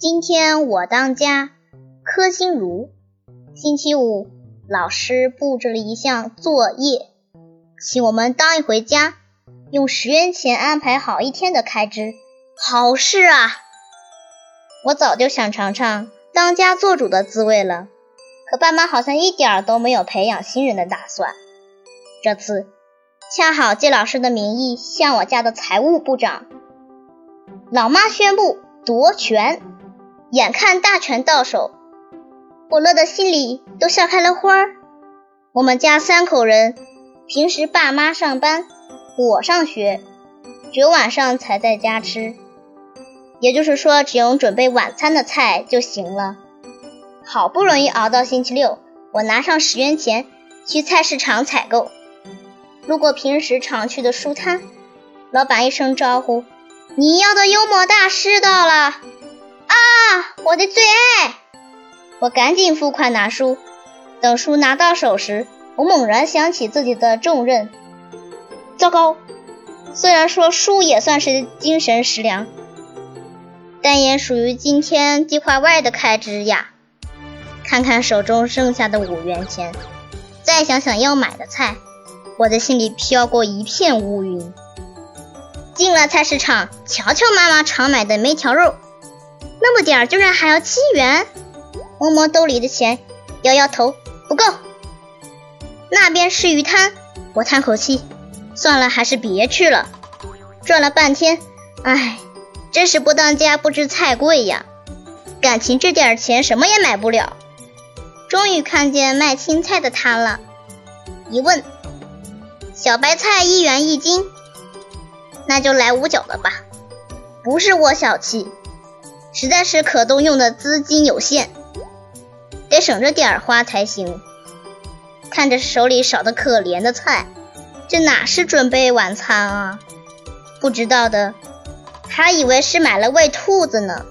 今天我当家，柯心如。星期五，老师布置了一项作业，请我们当一回家，用十元钱安排好一天的开支。好事啊！我早就想尝尝当家做主的滋味了，可爸妈好像一点都没有培养新人的打算。这次恰好借老师的名义向我家的财务部长老妈宣布夺权，眼看大权到手，我乐得心里都笑开了花儿。我们家三口人，平时爸妈上班，我上学，只有晚上才在家吃。也就是说，只用准备晚餐的菜就行了。好不容易熬到星期六，我拿上十元钱去菜市场采购。路过平时常去的书摊，老板一声招呼：“你要的幽默大师到了！”啊，我的最爱！我赶紧付款拿书。等书拿到手时，我猛然想起自己的重任。糟糕，虽然说书也算是精神食粮。但也属于今天计划外的开支呀。看看手中剩下的五元钱，再想想要买的菜，我的心里飘过一片乌云。进了菜市场，瞧瞧妈妈常买的梅条肉，那么点儿居然还要七元。摸摸兜里的钱，摇摇头，不够。那边是鱼摊，我叹口气，算了，还是别去了。转了半天，唉。真是不当家不知菜贵呀！感情这点钱什么也买不了。终于看见卖青菜的摊了，一问，小白菜一元一斤，那就来五角的吧。不是我小气，实在是可动用的资金有限，得省着点花才行。看着手里少得可怜的菜，这哪是准备晚餐啊？不知道的。还以为是买了喂兔子呢，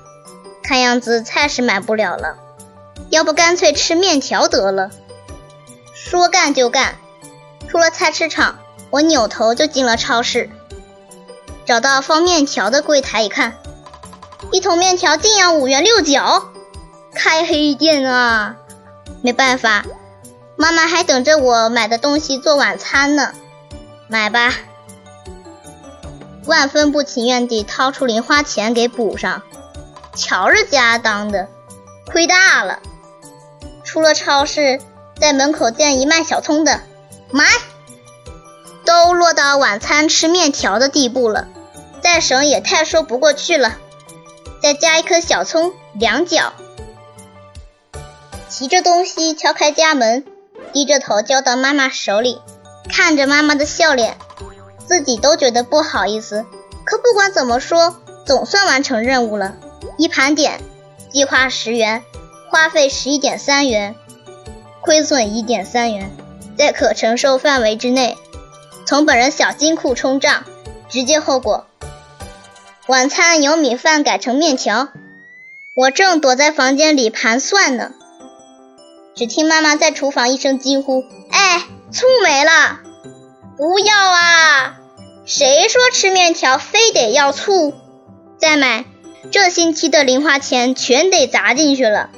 看样子菜是买不了了，要不干脆吃面条得了。说干就干，出了菜市场，我扭头就进了超市，找到放面条的柜台一看，一桶面条竟要五元六角，开黑店啊！没办法，妈妈还等着我买的东西做晚餐呢，买吧。万分不情愿地掏出零花钱给补上，瞧着家当的，亏大了。出了超市，在门口见一卖小葱的，买。都落到晚餐吃面条的地步了，再省也太说不过去了。再加一颗小葱，两角。提着东西敲开家门，低着头交到妈妈手里，看着妈妈的笑脸。自己都觉得不好意思，可不管怎么说，总算完成任务了。一盘点，计划十元，花费十一点三元，亏损一点三元，在可承受范围之内。从本人小金库冲账，直接后果：晚餐由米饭改成面条。我正躲在房间里盘算呢，只听妈妈在厨房一声惊呼：“哎，醋没了！”不要啊！谁说吃面条非得要醋？再买，这星期的零花钱全得砸进去了。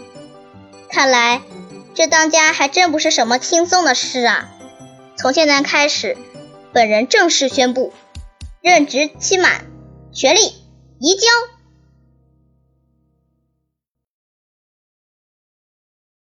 看来这当家还真不是什么轻松的事啊！从现在开始，本人正式宣布，任职期满，权力移交。